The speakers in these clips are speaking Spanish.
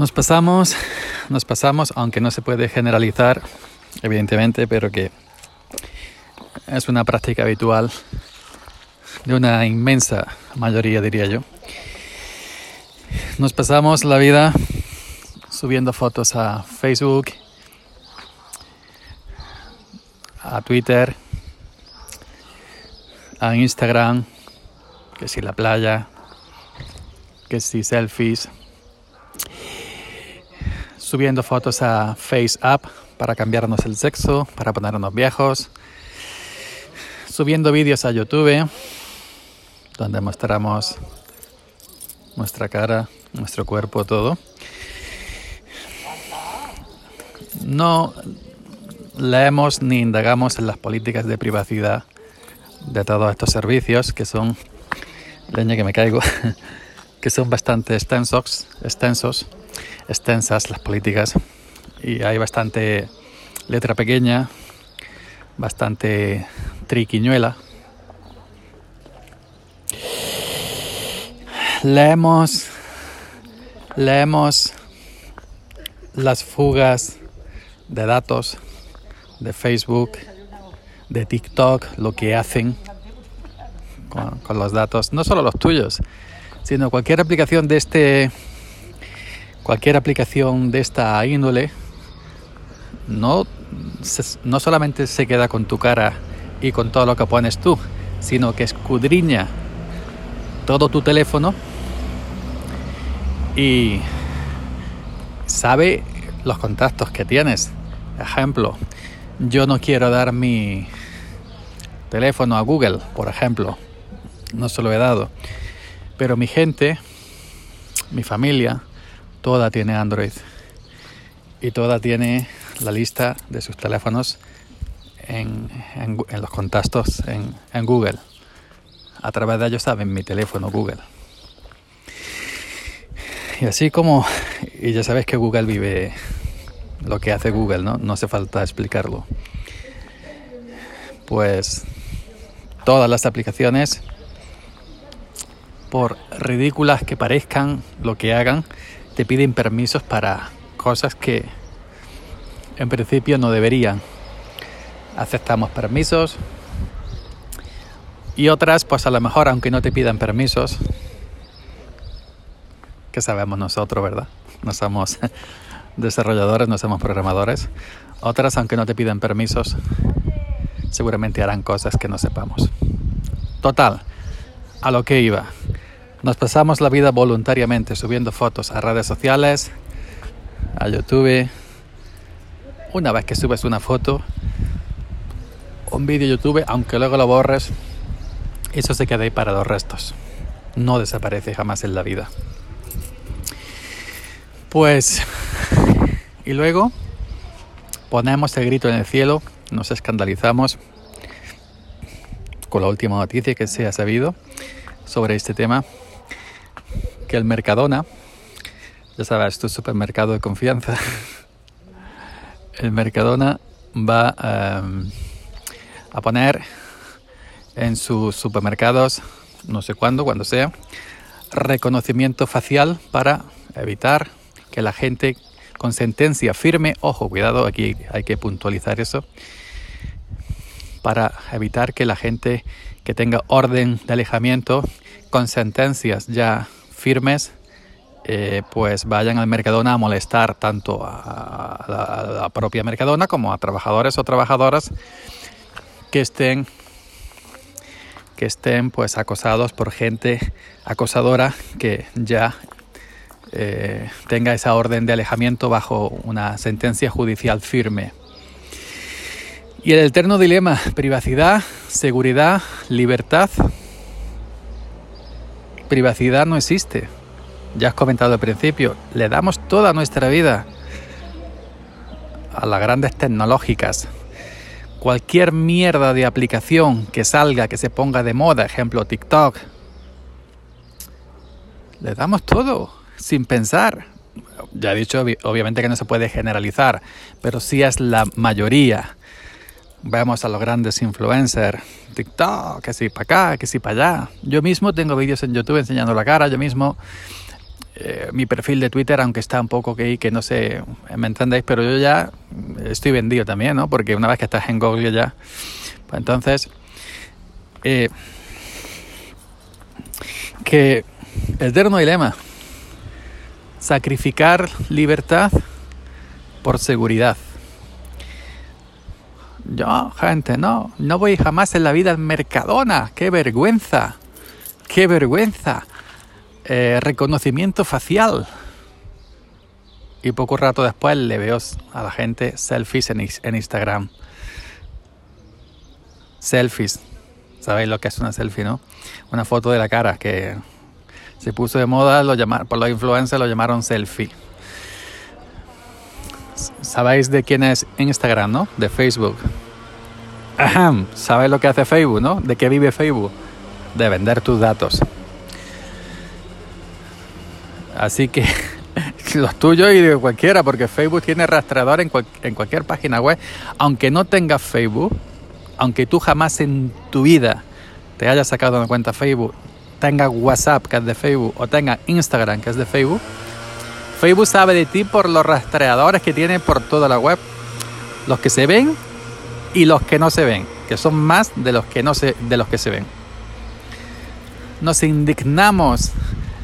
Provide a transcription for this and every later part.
Nos pasamos, nos pasamos, aunque no se puede generalizar, evidentemente, pero que es una práctica habitual de una inmensa mayoría, diría yo. Nos pasamos la vida subiendo fotos a Facebook, a Twitter, a Instagram, que si la playa, que si selfies, subiendo fotos a FaceApp para cambiarnos el sexo, para ponernos viejos, subiendo vídeos a YouTube donde mostramos nuestra cara, nuestro cuerpo, todo. No leemos ni indagamos en las políticas de privacidad de todos estos servicios que son, leña que me caigo, que son bastante extensos, extensos, extensas las políticas y hay bastante letra pequeña, bastante triquiñuela. Leemos, leemos las fugas de datos de Facebook, de TikTok, lo que hacen con, con, los datos, no solo los tuyos, sino cualquier aplicación de este, cualquier aplicación de esta índole, no, no solamente se queda con tu cara y con todo lo que pones tú, sino que escudriña todo tu teléfono y sabe los contactos que tienes. Ejemplo, yo no quiero dar mi teléfono a Google, por ejemplo. No se lo he dado. Pero mi gente, mi familia, toda tiene Android. Y toda tiene la lista de sus teléfonos en, en, los contactos en, en Google. A través de ellos saben mi teléfono Google. Y así como, y ya sabes que Google vive lo que hace Google, ¿no? No hace falta explicarlo. Pues todas las aplicaciones, por ridículas que parezcan lo que hagan, te piden permisos para cosas que en principio no deberían. Aceptamos permisos y otras, pues a lo mejor, aunque no te pidan permisos, que sabemos nosotros, ¿verdad? No somos desarrolladores, no somos programadores. Otras, aunque no te piden permisos, seguramente harán cosas que no sepamos. Total, a lo que iba. Nos pasamos la vida voluntariamente subiendo fotos a redes sociales, a YouTube. Una vez que subes una foto, un vídeo YouTube, aunque luego lo borres, eso se queda ahí para los restos. No desaparece jamás en la vida. Pues, y luego ponemos el grito en el cielo, nos escandalizamos con la última noticia que se ha sabido sobre este tema, que el Mercadona, ya sabes, tu supermercado de confianza, el Mercadona va um, a poner en sus supermercados, no sé cuándo, cuando sea, reconocimiento facial para evitar que la gente con sentencia firme, ojo, cuidado, aquí hay que puntualizar eso, para evitar que la gente que tenga orden de alejamiento con sentencias ya firmes, eh, pues vayan al Mercadona a molestar tanto a la, propia Mercadona como a trabajadores o trabajadoras que estén que estén pues acosados por gente acosadora que ya eh, tenga esa orden de alejamiento bajo una sentencia judicial firme. Y el eterno dilema, privacidad, seguridad, libertad. Privacidad no existe. Ya has comentado al principio, le damos toda nuestra vida a las grandes tecnológicas. Cualquier mierda de aplicación que salga, que se ponga de moda, ejemplo TikTok, le damos todo sin pensar. Ya he dicho, obviamente que no se puede generalizar, pero sí es la mayoría. Vemos a los grandes influencers, TikTok, que si para acá, que si para allá. Yo mismo tengo vídeos en YouTube enseñando la cara, yo mismo eh, mi perfil de Twitter, aunque está un poco que, que no sé, ¿me entendéis? Pero yo ya estoy vendido también, ¿no? Porque una vez que estás en Google ya, pues entonces, eh, que eterno dilema, sacrificar libertad por seguridad. Yo, gente, no, no voy jamás en la vida al Mercadona, qué vergüenza, qué vergüenza. Eh, reconocimiento facial. Y poco rato después le veo a la gente selfies en, Instagram. Selfies. ¿Sabéis lo que es una selfie, no? Una foto de la cara que se puso de moda, lo llamar, por los influencers lo llamaron selfie. Sabéis de quién es Instagram, ¿no? De Facebook. ¿Sabéis lo que hace Facebook, no? ¿De qué vive Facebook? De vender tus datos. Así que los tuyos y de cualquiera, porque Facebook tiene rastreador en, en cualquier página web. Aunque no tengas Facebook, aunque tú jamás en tu vida te hayas sacado una cuenta Facebook, tengas WhatsApp que es de Facebook o tengas Instagram que es de Facebook, Facebook sabe de ti por los rastreadores que tiene por toda la web, los que se ven y los que no se ven, que son más de los que no se, de los que se ven. Nos indignamos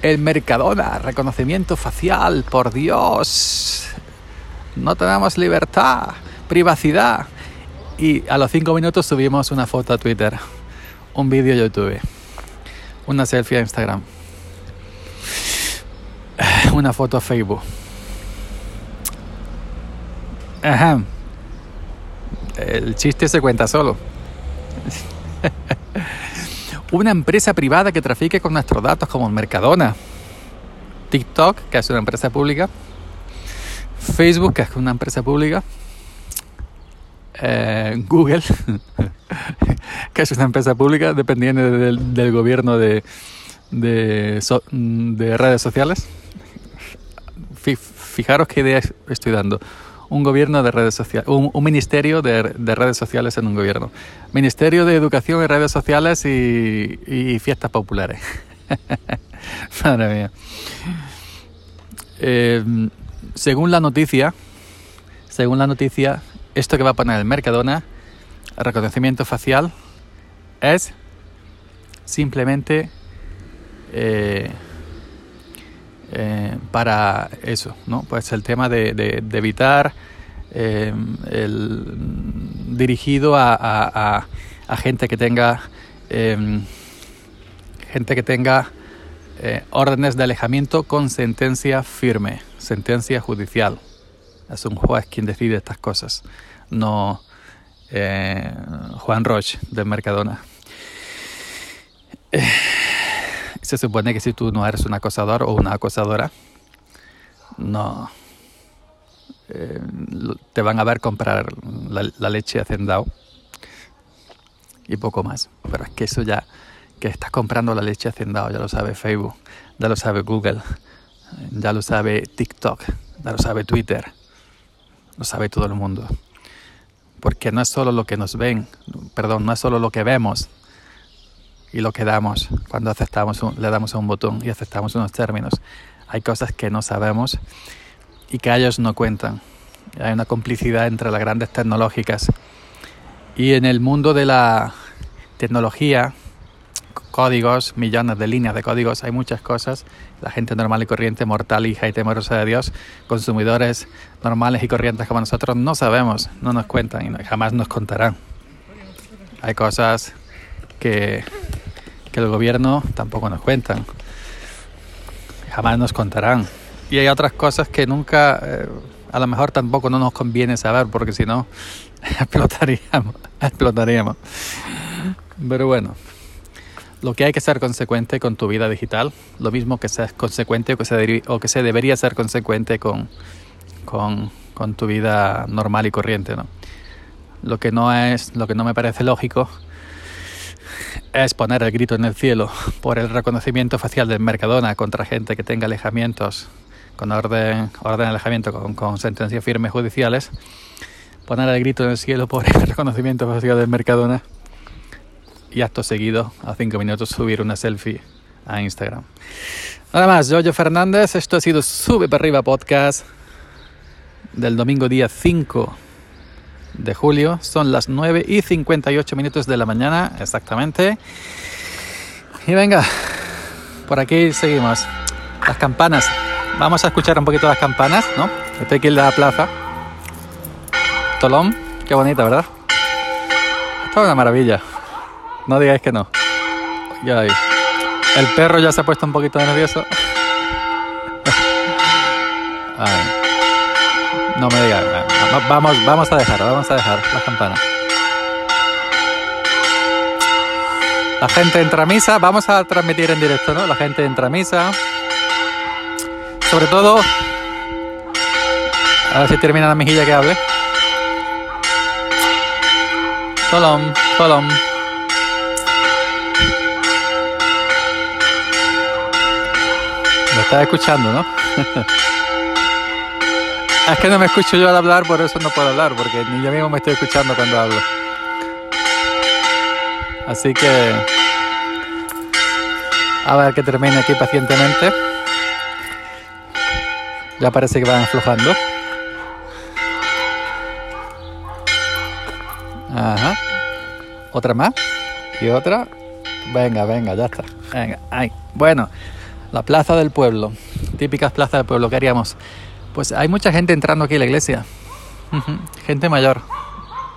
el Mercadona, reconocimiento facial, por Dios. No tenemos libertad, privacidad. Y a los cinco minutos subimos una foto a Twitter, un vídeo a YouTube, una selfie a Instagram, una foto a Facebook. Ajá. El chiste se cuenta solo. una empresa privada que trafique con nuestros datos como Mercadona, TikTok, que es una empresa pública, Facebook, que es una empresa pública, eh, Google, que es una empresa pública dependiente del, gobierno de, de, redes sociales. Fijaros qué idea estoy dando un gobierno de redes sociales, un, ministerio de, redes sociales en un gobierno. Ministerio de Educación y Redes Sociales y, fiestas populares. Madre mía. Eh, según la noticia, según la noticia, esto que va a poner el Mercadona, reconocimiento facial, es simplemente eh, eh, para eso, ¿no? Pues el tema de, de, evitar eh, el dirigido a, a, gente que tenga eh, gente que tenga órdenes de alejamiento con sentencia firme, sentencia judicial. Es un juez quien decide estas cosas, no Juan Roche de Mercadona se supone que si tú no eres un acosador o una acosadora, no eh, te van a ver comprar la, leche hacendado y poco más. Pero es que eso ya, que estás comprando la leche hacendado, ya lo sabe Facebook, ya lo sabe Google, ya lo sabe TikTok, ya lo sabe Twitter, lo sabe todo el mundo. Porque no es solo lo que nos ven, perdón, no es solo lo que vemos, y lo que damos cuando aceptamos le damos a un botón y aceptamos unos términos. Hay cosas que no sabemos y que ellos no cuentan. Hay una complicidad entre las grandes tecnológicas. Y en el mundo de la tecnología, códigos, millones de líneas de códigos, hay muchas cosas. La gente normal y corriente, mortal, hija y temerosa de Dios, consumidores normales y corrientes como nosotros, no sabemos, no nos cuentan y jamás nos contarán. Hay cosas que que el gobierno tampoco nos cuentan. Jamás nos contarán. Y hay otras cosas que nunca, eh, a lo mejor tampoco no nos conviene saber, porque si no, explotaríamos, explotaríamos. Pero bueno, lo que hay que ser consecuente con tu vida digital, lo mismo que seas consecuente o que se, o que se debería ser consecuente con, con, con tu vida normal y corriente, ¿no? Lo que no es, lo que no me parece lógico es poner el grito en el cielo por el reconocimiento facial del Mercadona contra gente que tenga alejamientos con orden, orden de alejamiento con, con sentencias firmes judiciales, poner el grito en el cielo por el reconocimiento facial del Mercadona y acto seguido, a cinco minutos, subir una selfie a Instagram. Nada más, Jojo Fernández, esto ha sido Sube para arriba podcast del domingo día 5 de julio. Son las 9 y 58 minutos de la mañana, exactamente. Y venga, por aquí seguimos. Las campanas. Vamos a escuchar un poquito las campanas, ¿no? Estoy aquí en la plaza. Tolón, qué bonita, ¿verdad? Esto es una maravilla. No digáis que no. Ya. El perro ya se ha puesto un poquito nervioso. No me digas. Vamos, vamos a dejar, vamos a dejar las campanas. La gente entra a misa, vamos a transmitir en directo, ¿no? La gente entra a misa. Sobre todo, a ver si termina la mejilla que hable. Tolón, tolón. Me estás escuchando, ¿no? es que no me escucho yo al hablar, por eso no puedo hablar, porque ni yo mismo me estoy escuchando cuando hablo. Así que a ver que termine aquí pacientemente. Ya parece que van aflojando. Ajá. Otra más. Y otra. Venga, venga, ya está. Venga, ahí. Bueno, la plaza del pueblo. Típicas plazas del pueblo. ¿Qué haríamos? Pues hay mucha gente entrando aquí a la iglesia. Gente mayor.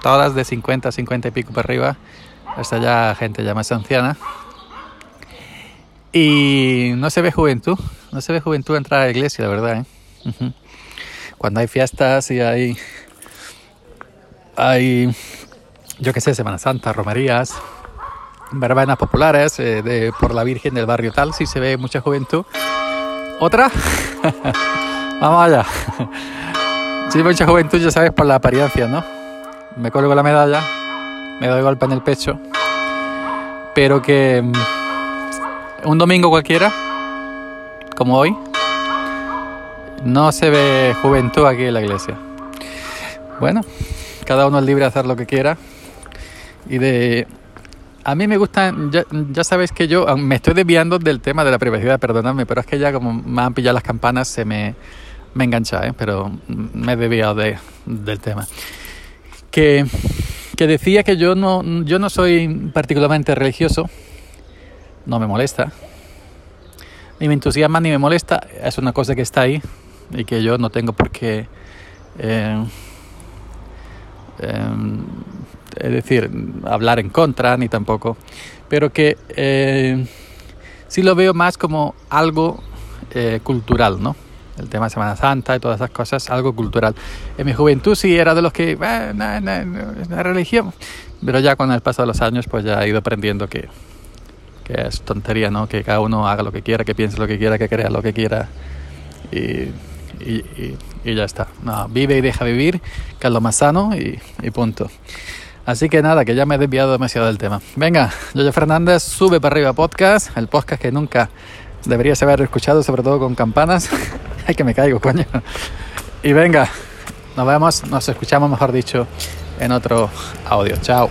Todas de 50, 50 y pico para arriba hasta ya gente ya más anciana. Y no se ve juventud, no se ve juventud entrar a la iglesia, la verdad. ¿eh? Cuando hay fiestas y hay, hay, yo qué sé, Semana Santa, romerías, verbenas populares eh, por la Virgen del barrio tal, sí se ve mucha juventud. ¿Otra? Vamos allá. Sí, mucha juventud, ya sabes, por la apariencia, ¿no? Me colgo la medalla, me doy golpe en el pecho, pero que mm, un domingo cualquiera, como hoy, no se ve juventud aquí en la iglesia. Bueno, cada uno es libre de hacer lo que quiera y de a mí me gusta, ya, ya, sabéis que yo me estoy desviando del tema de la privacidad, perdonadme, pero es que ya como me han pillado las campanas se me, me engancha, ¿eh? pero me he desviado de, del tema. Que que decía que yo no, yo no soy particularmente religioso, no me molesta, ni me entusiasma ni me molesta, es una cosa que está ahí y que yo no tengo por qué, eh, eh, es decir, hablar en contra ni tampoco, pero que eh, sí lo veo más como algo cultural, ¿no? el tema de Semana Santa y todas esas cosas, algo cultural. En mi juventud sí era de los que, la religión, pero ya con el paso de los años pues ya he ido aprendiendo que, que es tontería, ¿no? Que cada uno haga lo que quiera, que piense lo que quiera, que crea lo que quiera y, y, y, ya está. No, vive y deja vivir, que es lo más sano y, y punto. Así que nada, que ya me he desviado demasiado del tema. Venga, Yoyo Fernández, sube para arriba podcast, el podcast que nunca deberías haber escuchado, sobre todo con campanas. Ay, que me caigo, coño. Y venga, nos vemos, nos escuchamos, mejor dicho, en otro audio. Chao.